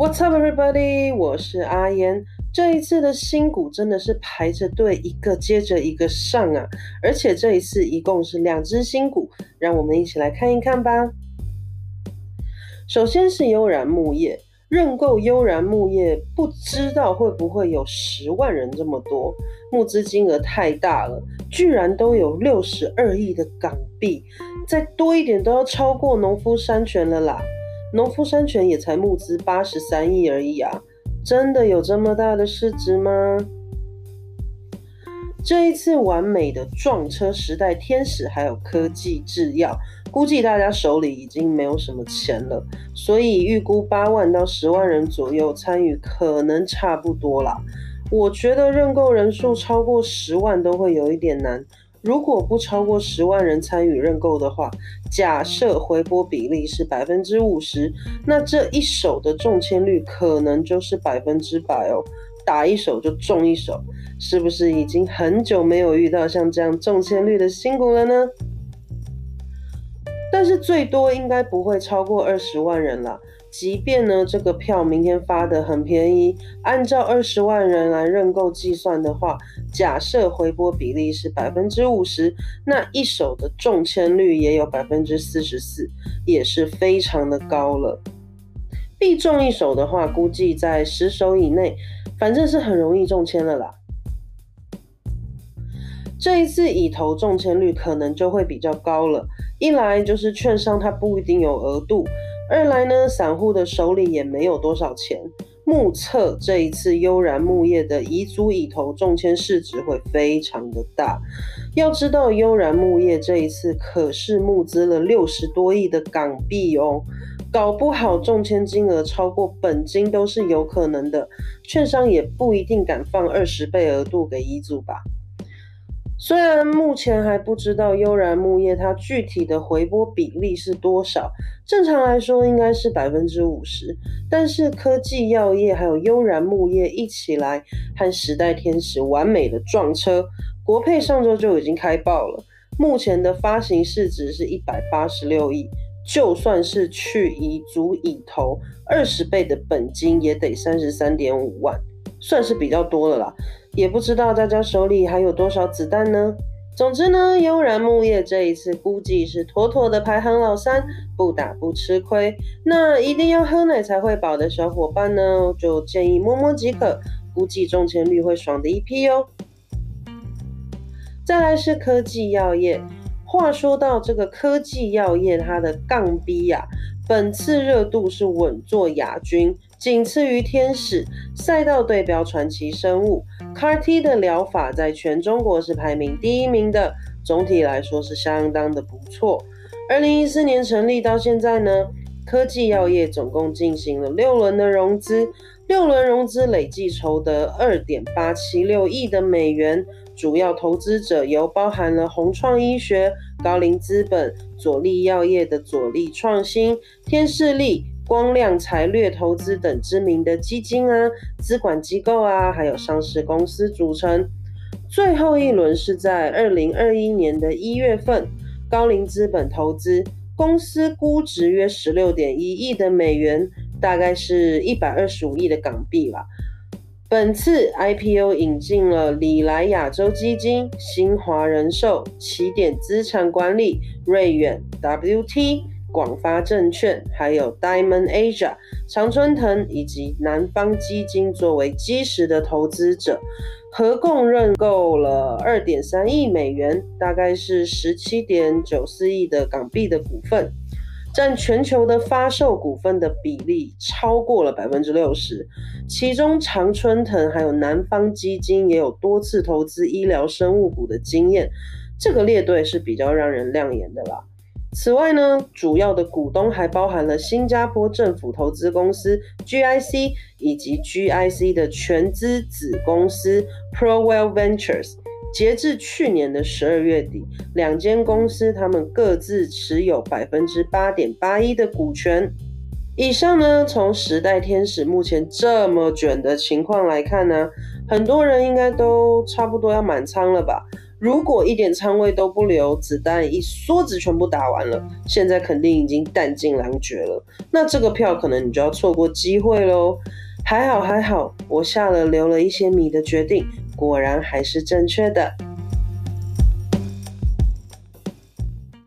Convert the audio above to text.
What's up, everybody？我是阿言。这一次的新股真的是排着队，一个接着一个上啊！而且这一次一共是两只新股，让我们一起来看一看吧。首先是悠然木业，认购悠然木业，不知道会不会有十万人这么多？募资金额太大了，居然都有六十二亿的港币，再多一点都要超过农夫山泉了啦！农夫山泉也才募资八十三亿而已啊！真的有这么大的市值吗？这一次完美的撞车时代天使还有科技制药，估计大家手里已经没有什么钱了，所以预估八万到十万人左右参与可能差不多啦。我觉得认购人数超过十万都会有一点难。如果不超过十万人参与认购的话，假设回拨比例是百分之五十，那这一手的中签率可能就是百分之百哦，打一手就中一手，是不是已经很久没有遇到像这样中签率的新股了呢？但是最多应该不会超过二十万人了。即便呢，这个票明天发的很便宜，按照二十万人来认购计算的话，假设回拨比例是百分之五十，那一手的中签率也有百分之四十四，也是非常的高了。必中一手的话，估计在十手以内，反正是很容易中签了啦。这一次以投中签率可能就会比较高了，一来就是券商它不一定有额度。二来呢，散户的手里也没有多少钱，目测这一次悠然木业的遗嘱已投中签市值会非常的大。要知道，悠然木业这一次可是募资了六十多亿的港币哦，搞不好中签金额超过本金都是有可能的。券商也不一定敢放二十倍额度给遗族吧。虽然目前还不知道悠然木业它具体的回拨比例是多少，正常来说应该是百分之五十。但是科技药业还有悠然木业一起来和时代天使完美的撞车，国配上周就已经开爆了，目前的发行市值是一百八十六亿，就算是去乙足乙投二十倍的本金也得三十三点五万，算是比较多了啦。也不知道大家手里还有多少子弹呢？总之呢，悠然木业这一次估计是妥妥的排行老三，不打不吃亏。那一定要喝奶才会饱的小伙伴呢，就建议摸摸即可，估计中签率会爽的一批哦。再来是科技药业，话说到这个科技药业，它的杠逼呀，本次热度是稳坐亚军。仅次于天使赛道对标传奇生物，CAR T 的疗法在全中国是排名第一名的，总体来说是相当的不错。二零一四年成立到现在呢，科技药业总共进行了六轮的融资，六轮融资累计筹得二点八七六亿的美元，主要投资者由包含了宏创医学、高瓴资本、佐利药业的佐利创新、天士力。光亮财略投资等知名的基金啊、资管机构啊，还有上市公司组成。最后一轮是在二零二一年的一月份，高瓴资本投资，公司估值约十六点一亿的美元，大概是一百二十五亿的港币吧。本次 IPO 引进了里来亚洲基金、新华人寿、起点资产管理、瑞远、WT。广发证券、还有 Diamond Asia、常春藤以及南方基金作为基石的投资者，合共认购了二点三亿美元，大概是十七点九四亿的港币的股份，占全球的发售股份的比例超过了百分之六十。其中常春藤还有南方基金也有多次投资医疗生物股的经验，这个列队是比较让人亮眼的啦。此外呢，主要的股东还包含了新加坡政府投资公司 GIC 以及 GIC 的全资子公司 ProWell Ventures。截至去年的十二月底，两间公司他们各自持有百分之八点八一的股权。以上呢，从时代天使目前这么卷的情况来看呢，很多人应该都差不多要满仓了吧。如果一点仓位都不留，子弹一梭子全部打完了，现在肯定已经弹尽粮绝了。那这个票可能你就要错过机会喽。还好还好，我下了留了一些米的决定，果然还是正确的。